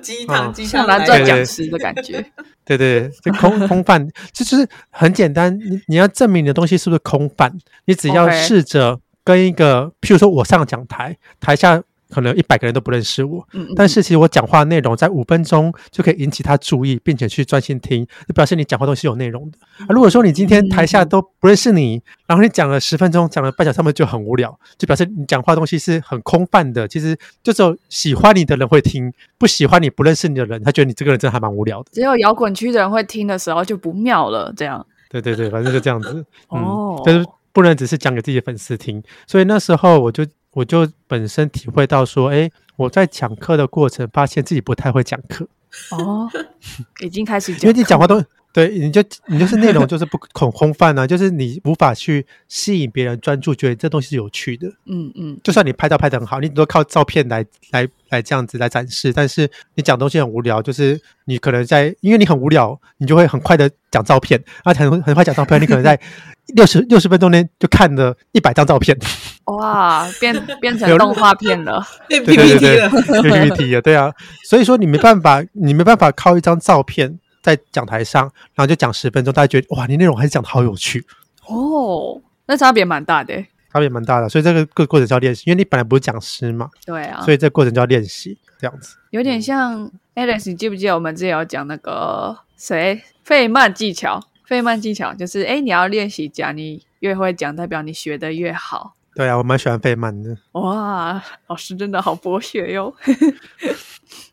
鸡汤鸡汤蓝钻讲师的感觉。对对，就空空泛，这就是很简单。你你要证明你的东西是不是空泛，你只要试着跟一个，譬如说我上讲台，台下。可能一百个人都不认识我，但是其实我讲话内容在五分钟就可以引起他注意，并且去专心听，就表示你讲话都是有内容的。如果说你今天台下都不认识你，然后你讲了十分钟，讲了半小时，他们就很无聊，就表示你讲话东西是很空泛的。其实就只有喜欢你的人会听，不喜欢你不认识你的人，他觉得你这个人真的还蛮无聊的。只有摇滚区的人会听的时候就不妙了，这样。对对对，反正就这样子。哦，但是不能只是讲给自己的粉丝听，所以那时候我就。我就本身体会到说，哎，我在讲课的过程，发现自己不太会讲课。哦，已经开始，因为你讲话都对，你就你就是内容就是不恐空泛啊，就是你无法去吸引别人专注，觉得这东西是有趣的。嗯嗯，就算你拍照拍的很好，你都靠照片来来来这样子来展示，但是你讲东西很无聊，就是你可能在因为你很无聊，你就会很快的讲照片，啊，很很快讲照片，你可能在 六十六十分钟内就看了一百张照片。哇，变 变成动画片了，变 PPT 了，PPT 了，对啊，所以说你没办法，你没办法靠一张照片在讲台上，然后就讲十分钟，大家觉得哇，你内容还是讲的好有趣哦，那差别蛮大的，差别蛮大的，所以这个过过程叫练习，因为你本来不是讲师嘛，对啊，所以这过程叫练习，这样子，有点像 Alex，你记不记得我们之前有讲那个谁费曼技巧？费曼技巧就是，哎，你要练习讲，你越会讲，代表你学的越好。对啊，我蛮喜欢费曼的。哇，老师真的好博学哟。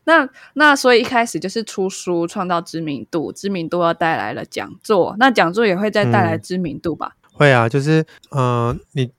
那那所以一开始就是出书，创造知名度，知名度要带来了讲座，那讲座也会再带来知名度吧？会啊，就是嗯，你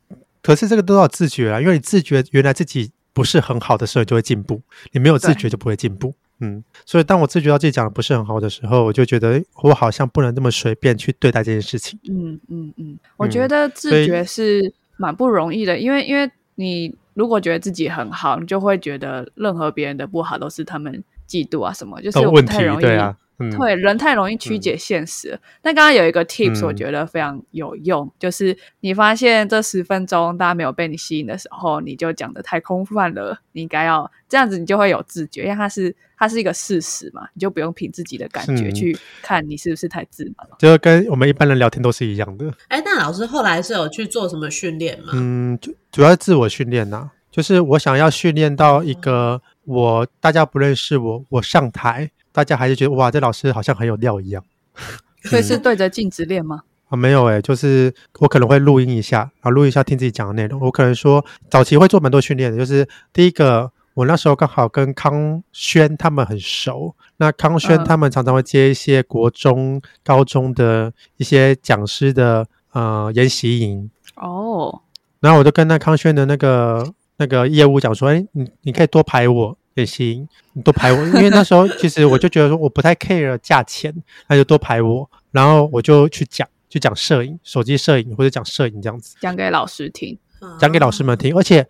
可是这个都要自觉啊，因为你自觉原来自己不是很好的时候，就会进步；你没有自觉就不会进步。嗯，所以当我自觉到自己讲的不是很好的时候，我就觉得我好像不能这么随便去对待这件事情。嗯嗯嗯，我觉得自觉是。蛮不容易的，因为因为你如果觉得自己很好，你就会觉得任何别人的不好都是他们嫉妒啊什么，就是问题对啊。对，人太容易曲解现实。但刚刚有一个 tips，我觉得非常有用，就是你发现这十分钟大家没有被你吸引的时候，你就讲的太空泛了。你应该要这样子，你就会有自觉，因为它是它是一个事实嘛，你就不用凭自己的感觉去看你是不是太自满了。就跟我们一般人聊天都是一样的。哎，那老师后来是有去做什么训练吗？嗯，主主要自我训练呐，就是我想要训练到一个我大家不认识我，我上台。大家还是觉得哇，这老师好像很有料一样，所以是对着镜子练吗？啊，没有诶，就是我可能会录音一下，然后录一下听自己讲的内容。我可能说早期会做蛮多训练的，就是第一个，我那时候刚好跟康轩他们很熟，那康轩他们常常会接一些国中、高中的一些讲师的呃研习营哦，然后我就跟那康轩的那个那个业务讲说，哎，你你可以多排我。也行，你多排我，因为那时候其实我就觉得说我不太 care 价钱，那就多排我，然后我就去讲，去讲摄影、手机摄影或者讲摄影这样子，讲给老师听，讲给老师们听，而且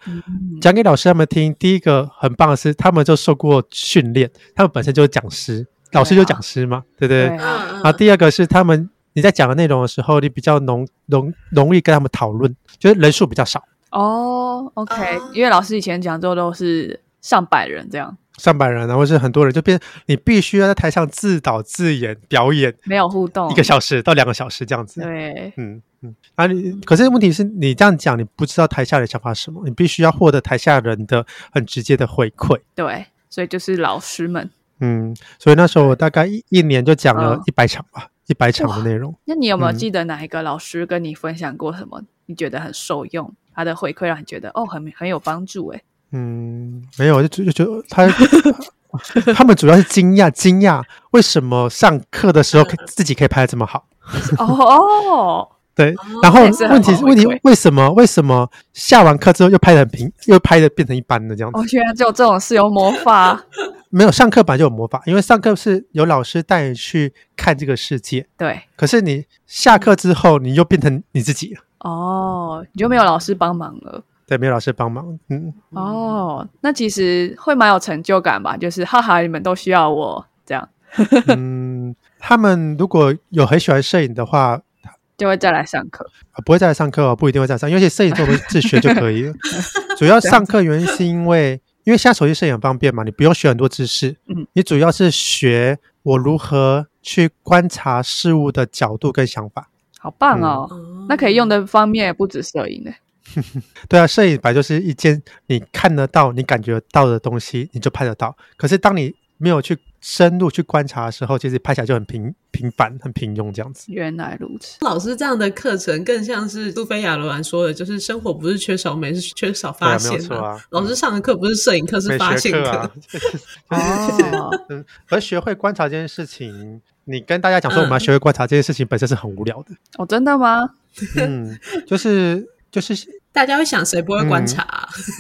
讲给老师他们听。第一个很棒的是，他们就受过训练，他们本身就是讲师，老师就讲师嘛，对不对？然后第二个是他们你在讲的内容的时候，你比较容容容易跟他们讨论，就是人数比较少。哦，OK，因为老师以前讲座都是上百人这样。上百人，然后是很多人，就变你必须要在台上自导自演表演，没有互动，一个小时到两个小时这样子。对，嗯嗯。啊，你可是问题是你这样讲，你不知道台下的想法是什么，你必须要获得台下人的很直接的回馈。对，所以就是老师们。嗯，所以那时候我大概一一年就讲了一百场吧，一百场的内容。那你有没有记得哪一个老师跟你分享过什么？你觉得很受用，他的回馈让你觉得哦，很很有帮助？哎。嗯，没有，就就就他 他们主要是惊讶，惊讶为什么上课的时候自己可以拍的这么好。哦，对，然后问题问题为什么为什么下完课之后又拍的很平，又拍的变成一般的这样子？我居然只有这种是有魔法？没有，上课本来就有魔法，因为上课是有老师带你去看这个世界。对，可是你下课之后，你又变成你自己了。哦，你就没有老师帮忙了。对，没有老师帮忙，嗯，哦，那其实会蛮有成就感吧？就是哈哈，你们都需要我这样。嗯，他们如果有很喜欢摄影的话，就会再来上课。不会再来上课哦，不一定会再上，因为摄影这种自学就可以了。主要上课原因是因为，因为现在手机摄影很方便嘛，你不用学很多知识，嗯，你主要是学我如何去观察事物的角度跟想法。好棒哦，那可以用的方面不止摄影呢。对啊，摄影本来就是一件你看得到、你感觉到的东西，你就拍得到。可是当你没有去深入去观察的时候，其实拍起来就很平平凡、很平庸这样子。原来如此，老师这样的课程更像是杜菲亚罗兰说的，就是生活不是缺少美，是缺少发现。啊，老师上的课不是摄影课，是发现课。哦，嗯，而学会观察这件事情，你跟大家讲说我们要学会观察这件事情本身是很无聊的。哦，真的吗？嗯，就是。就是大家会想谁不会观察？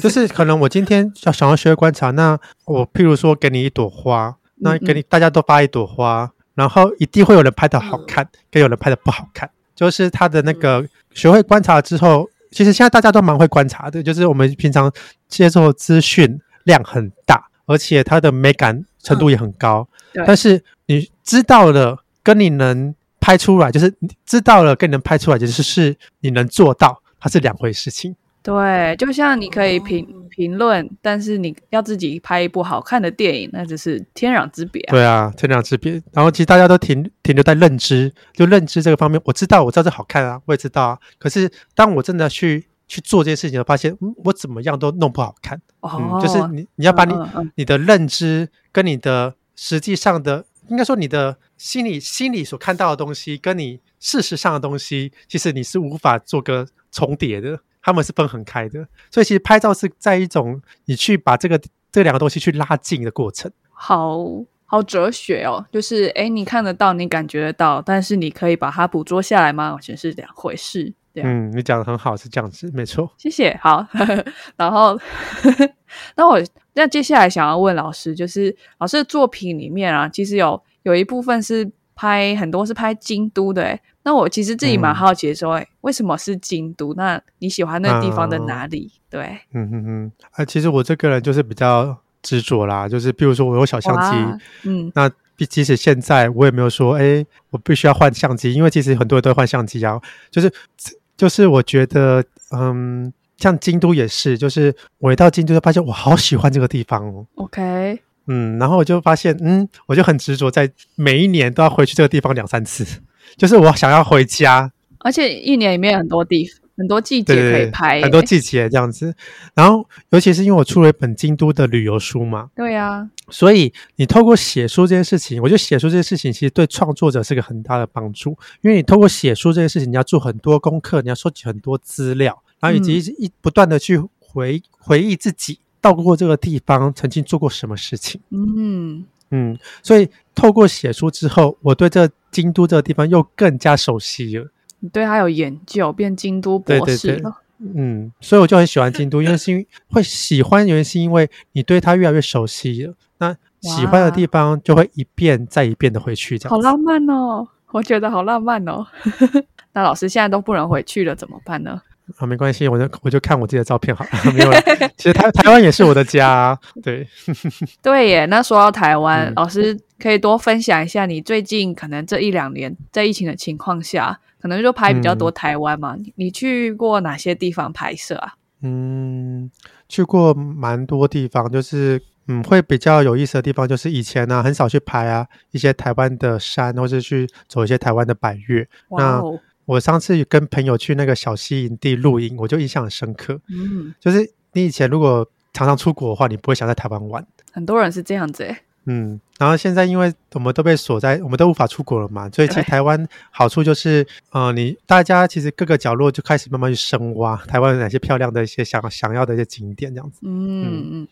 就是可能我今天要想要学会观察，那我譬如说给你一朵花，那给你大家都发一朵花，然后一定会有人拍的好看，跟有人拍的不好看。就是他的那个学会观察之后，其实现在大家都蛮会观察的。就是我们平常接受资讯量很大，而且它的美感程度也很高。但是你知道了，跟你能拍出来，就是知道了跟你能拍出来，就是是你能做到。它是两回事情，对，就像你可以评评论，但是你要自己拍一部好看的电影，那只是天壤之别。对啊，天壤之别。然后其实大家都停停留在认知，就认知这个方面，我知道，我知道这好看啊，我也知道啊。可是当我真的去去做这些事情，发现我怎么样都弄不好看。哦，就是你你要把你你的认知跟你的实际上的，应该说你的心里心里所看到的东西，跟你事实上的东西，其实你是无法做个。重叠的，他们是分很开的，所以其实拍照是在一种你去把这个这两个东西去拉近的过程。好好哲学哦，就是哎，你看得到，你感觉得到，但是你可以把它捕捉下来吗？完全是两回事。嗯，你讲的很好，是这样子，没错。谢谢。好，然后 那我那接下来想要问老师，就是老师的作品里面啊，其实有有一部分是。拍很多是拍京都的，哎，那我其实自己蛮好奇，说，哎，为什么是京都？那你喜欢那个地方的哪里？对，嗯嗯嗯，啊，其实我这个人就是比较执着啦，就是比如说我有小相机，嗯，那即使现在我也没有说，哎，我必须要换相机，因为其实很多人都换相机啊，就是就是我觉得，嗯，像京都也是，就是我一到京都就发现我好喜欢这个地方哦。OK。嗯，然后我就发现，嗯，我就很执着，在每一年都要回去这个地方两三次，就是我想要回家，而且一年里面很多地很多季节可以拍，很多季节这样子。然后，尤其是因为我出了一本京都的旅游书嘛，对呀，所以你透过写书这件事情，我觉得写书这件事情其实对创作者是个很大的帮助，因为你透过写书这件事情，你要做很多功课，你要收集很多资料，然后以及一不断的去回回忆自己。到过这个地方，曾经做过什么事情？嗯嗯，所以透过写书之后，我对这京都这个地方又更加熟悉了。你对他有研究，变京都博士了。嗯，所以我就很喜欢京都，因为是因为会喜欢，原因是因为你对他越来越熟悉了。那喜欢的地方就会一遍再一遍的回去，这样。好浪漫哦，我觉得好浪漫哦。那老师现在都不能回去了，怎么办呢？啊，没关系，我就我就看我自己的照片好了，没有了。其实台台湾也是我的家，对 对耶。那说到台湾，老师可以多分享一下你最近可能这一两年在疫情的情况下，可能就拍比较多台湾嘛。你去过哪些地方拍摄啊？嗯，去过蛮多地方，就是嗯，会比较有意思的地方，就是以前呢很少去拍啊一些台湾的山，或是去走一些台湾的百越。那我上次跟朋友去那个小溪营地露营，我就印象很深刻。嗯，就是你以前如果常常出国的话，你不会想在台湾玩。很多人是这样子诶。嗯，然后现在因为我们都被锁在，我们都无法出国了嘛，所以其实台湾好处就是，呃，你大家其实各个角落就开始慢慢去深挖台湾有哪些漂亮的一些想想要的一些景点这样子。嗯嗯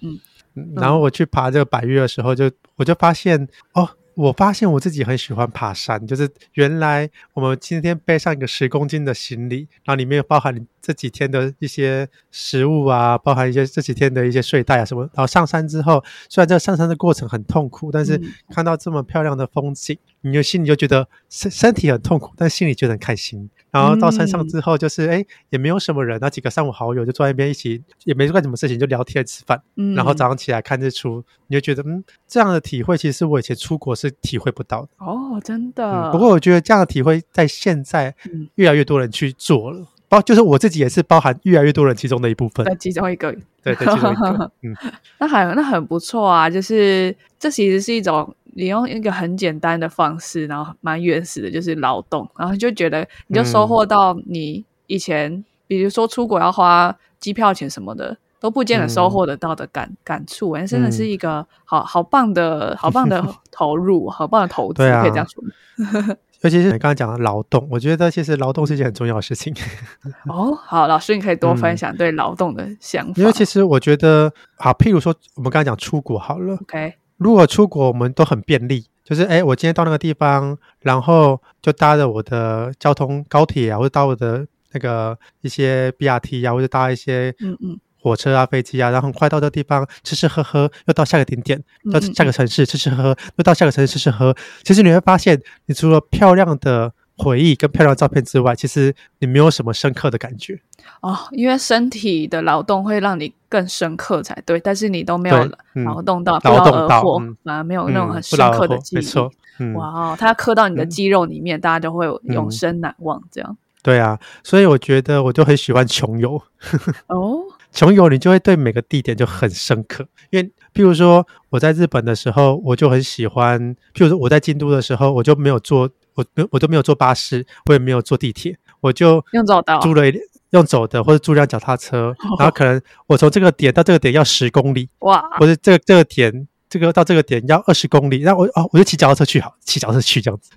嗯。然后我去爬这个百越的时候，就我就发现哦。我发现我自己很喜欢爬山，就是原来我们今天背上一个十公斤的行李，然后里面包含这几天的一些食物啊，包含一些这几天的一些睡袋啊什么。然后上山之后，虽然这上山的过程很痛苦，但是看到这么漂亮的风景，你就心里就觉得身身体很痛苦，但心里觉得很开心。然后到山上之后，就是哎，也没有什么人，那几个三五好友就坐在那边一起，也没干什么事情，就聊天吃饭。嗯，然后早上起来看日出，你就觉得嗯，这样的体会其实我以前出国是体会不到的。哦，真的。不过我觉得这样的体会在现在越来越多人去做了，包就是我自己也是包含越来越多人其中的一部分。其中一个，对对，其中一个。嗯，那很那很不错啊，就是这其实是一种。你用一个很简单的方式，然后蛮原始的，就是劳动，然后就觉得你就收获到你以前，比如说出国要花机票钱什么的，都不见得收获得到的感感触。哎，真的是一个好好棒的好棒的 投入，好棒的投资，可以这样说。尤其是你刚刚讲的劳动，我觉得其实劳动是一件很重要的事情。哦，好，老师你可以多分享对劳动的想法。因为其实我觉得，好，譬如说我们刚刚讲出国好了，OK。如果出国，我们都很便利，就是哎，我今天到那个地方，然后就搭着我的交通高铁啊，或者搭我的那个一些 BRT 啊，或者搭一些嗯嗯火车啊、飞机啊，然后很快到这个地方吃吃喝喝，又到下个景点，到下个城市吃吃喝喝，又到下个城市吃吃喝。其实你会发现，你除了漂亮的。回忆跟漂亮照片之外，其实你没有什么深刻的感觉哦。因为身体的劳动会让你更深刻才对，但是你都没有劳动到劳动到，反而没有那种很深刻的记忆。没错，哇哦，它刻到你的肌肉里面，大家都会永生难忘。这样对啊，所以我觉得我就很喜欢穷游哦。穷游你就会对每个地点就很深刻，因为譬如说我在日本的时候，我就很喜欢；譬如说我在京都的时候，我就没有坐。我没我都没有坐巴士，我也没有坐地铁，我就用走的，租了一用走的，或者租辆脚踏车，然后可能我从这个点到这个点要十公里，哇，或者这个这个点这个到这个点要二十公里，然后我哦我就骑脚踏车去好，骑脚踏车去这样子，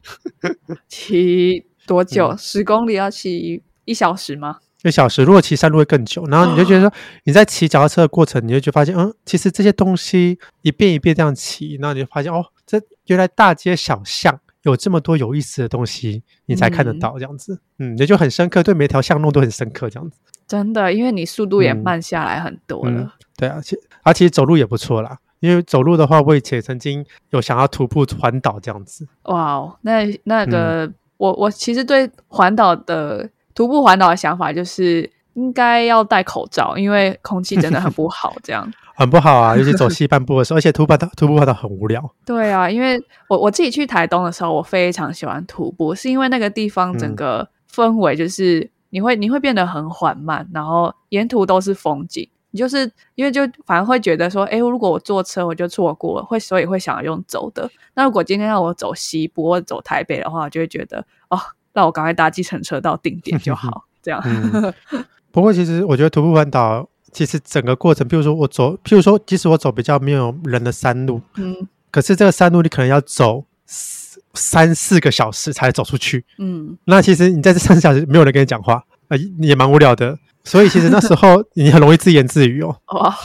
骑多久？十公里要骑一小时吗？一小时，如果骑山路会更久。然后你就觉得说你在骑脚踏车的过程，你就就发现，嗯，其实这些东西一遍一遍这样骑，然后你就发现哦，这原来大街小巷。有这么多有意思的东西，你才看得到这样子，嗯，也就很深刻，对每条巷弄都很深刻这样子。真的，因为你速度也慢下来很多了。对啊，其而其实走路也不错啦。因为走路的话，我以前曾经有想要徒步环岛这样子。哇哦，那那个我我其实对环岛的徒步环岛的想法就是应该要戴口罩，因为空气真的很不好 这样。很不好啊，尤其走西半部的时候，而且徒步的徒步环岛很无聊。对啊，因为我我自己去台东的时候，我非常喜欢徒步，是因为那个地方整个氛围就是你会你会变得很缓慢，然后沿途都是风景，你就是因为就反而会觉得说，哎，如果我坐车我就错过了，会所以会想要用走的。那如果今天让我走西部或者走台北的话，我就会觉得哦，让我赶快搭计程车到定点就好，这样。不过其实我觉得徒步环岛。其实整个过程，譬如说我走，譬如说，即使我走比较没有人的山路，嗯，可是这个山路你可能要走三四个小时才走出去，嗯，那其实你在这三小时没有人跟你讲话，啊，也蛮无聊的，所以其实那时候你很容易自言自语哦，哇，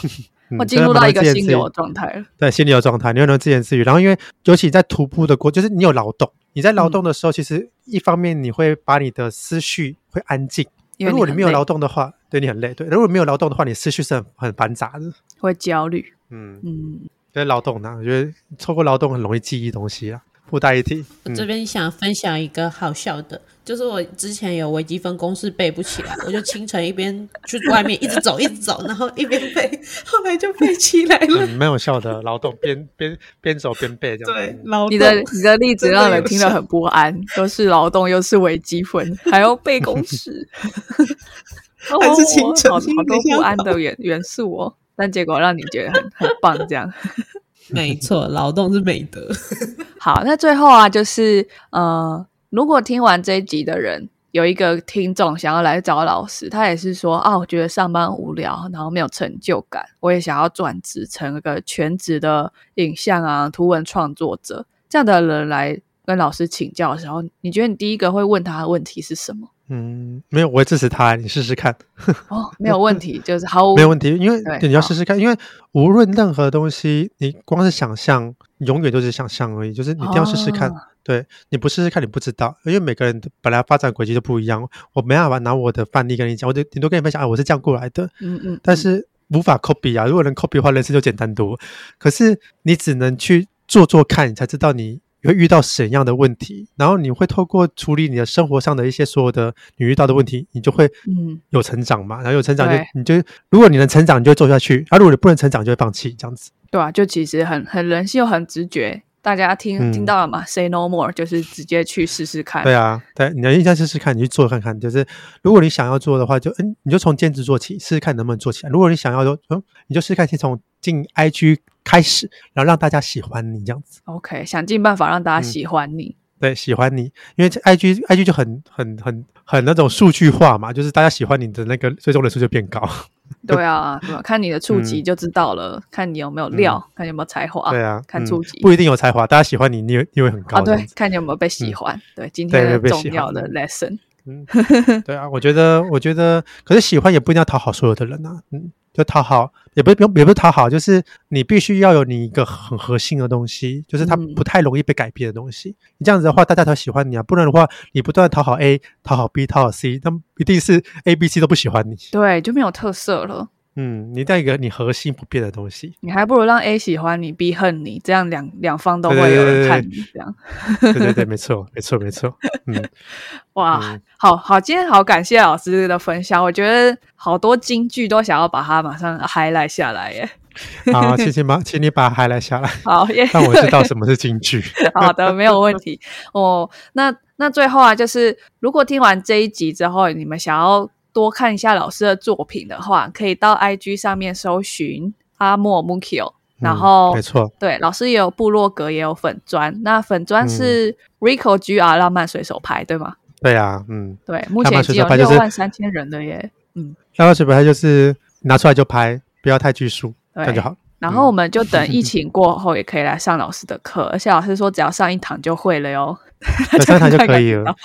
我进入到一个心流状态了，对，心流状态，你会能自言自语，然后因为尤其在徒步的过，就是你有劳动，你在劳动的时候，其实一方面你会把你的思绪会安静。如果你没有劳动的话，对你很累。对，如果没有劳动的话，你思绪是很很繁杂的，会焦虑。嗯嗯，对，劳动呢，我觉得透过劳动很容易记忆东西啊。附带一体。我这边想分享一个好笑的，就是我之前有微积分公式背不起来，我就清晨一边去外面一直走一直走，然后一边背，后来就背起来了。没有效的劳动，边边边走边背这样。对，劳你的你的例子让人听了很不安，都是劳动又是微积分，还要背公式，还是清晨，好多不安的元元素哦。但结果让你觉得很很棒，这样。没错，劳动是美德。好，那最后啊，就是呃，如果听完这一集的人有一个听众想要来找老师，他也是说啊，我觉得上班无聊，然后没有成就感，我也想要转职成一个全职的影像啊图文创作者，这样的人来跟老师请教的时候，你觉得你第一个会问他的问题是什么？嗯，没有，我会支持他，你试试看。哦，没有问题，就是毫无没有问题，因为你要试试看，因为无论任何东西，你光是想象，永远都是想象而已，就是你一定要试试看。对，你不试试看，你不知道，因为每个人本来发展轨迹都不一样，我没办法拿我的范例跟你讲，我就顶多跟你分享啊，我是这样过来的。嗯嗯，但是无法 copy 啊，如果能 copy 的话，人生就简单多。可是你只能去做做看，你才知道你。你会遇到怎样的问题？然后你会透过处理你的生活上的一些所有的你遇到的问题，你就会嗯有成长嘛。然后有成长就你就如果你能成长，你就做下去；而如果你不能成长，就会放弃这样子。对啊，就其实很很人性又很直觉。大家听听到了吗？Say no more，就是直接去试试看。对啊，对，你要一下试试看，你去做看看。就是如果你想要做的话，就嗯，你就从兼职做起，试试看能不能做起来。如果你想要说，嗯，你就试试看，先从进 IG 开始，然后让大家喜欢你这样子。OK，想尽办法让大家喜欢你。对，喜欢你，因为 IG IG 就很很很很那种数据化嘛，就是大家喜欢你的那个最终人数就变高。对啊，看你的触及就知道了，看你有没有料，看你有没有才华。对啊，看触及不一定有才华，大家喜欢你，你你会很高。啊，对，看你有没有被喜欢。对，今天的重要的 lesson。嗯，对啊，我觉得，我觉得，可是喜欢也不一定要讨好所有的人啊。嗯。就讨好，也不不也不是讨好，就是你必须要有你一个很核心的东西，就是它不太容易被改变的东西。你这样子的话，大家才喜欢你啊！不然的话，你不断讨好 A，讨好 B，讨好 C，那一定是 A、B、C 都不喜欢你。对，就没有特色了。嗯，你带一个你核心不变的东西，你还不如让 A 喜欢你，B 恨你，这样两两方都会有人看你，这样。对对 对，没错，没错，没错。嗯，哇，好好，今天好感谢老师的分享，我觉得好多金句都想要把它马上 highlight 下来耶。好，请请把，请你把它 highlight 下来。好，让我知道什么是金句。好的，没有问题。哦，那那最后啊，就是如果听完这一集之后，你们想要。多看一下老师的作品的话，可以到 IG 上面搜寻阿莫 Mukio，然后没错，对，老师也有部落格，也有粉砖。那粉砖是 Rico GR 浪漫水手牌，对吗？对啊，嗯，对，目前已经有六万三千人了耶。嗯，浪漫水手牌就是拿出来就拍，不要太拘束，这样就好。然后我们就等疫 情过后，也可以来上老师的课。而且老师说，只要上一堂就会了哟。上堂就可以了，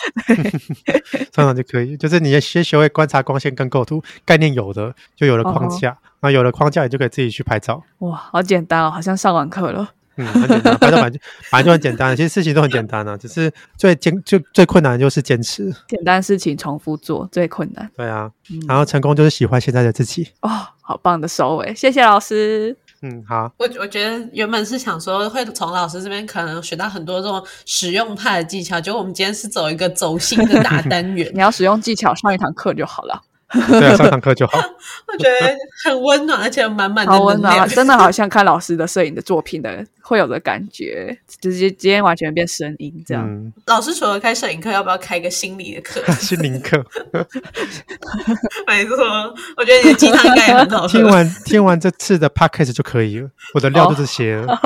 上 堂就可以。就是你先学会观察光线跟构图，概念有的就有了框架，然后有了框架，你就可以自己去拍照。哇，好简单哦，好像上完课了。嗯，很简单，拍照本来就 本来就很简单。其实事情都很简单啊，只是最坚就最困难的就是坚持。简单事情重复做最困难。对啊，然后成功就是喜欢现在的自己。哦，好棒的收尾，谢谢老师。嗯，好。我我觉得原本是想说会从老师这边可能学到很多这种使用派的技巧，结果我们今天是走一个走心的大单元。你要使用技巧，上一堂课就好了。对，上堂课就好。我觉得很温暖，而且满满的好温暖，真的好像看老师的摄影的作品的会有的感觉，直接今天完全变声音这样。老师除了开摄影课，要不要开一个心理的课？心灵课。没错，我觉得你的鸡汤应该也很好。听完听完这次的 podcast 就可以了，我的料就这些了。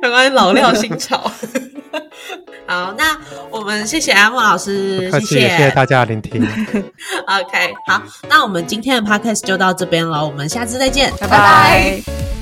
没关系，老料新潮。好，那我们谢谢阿莫老师，谢谢谢谢大家聆听。OK，好，那我们今天的 Podcast 就到这边了，我们下次再见，拜拜。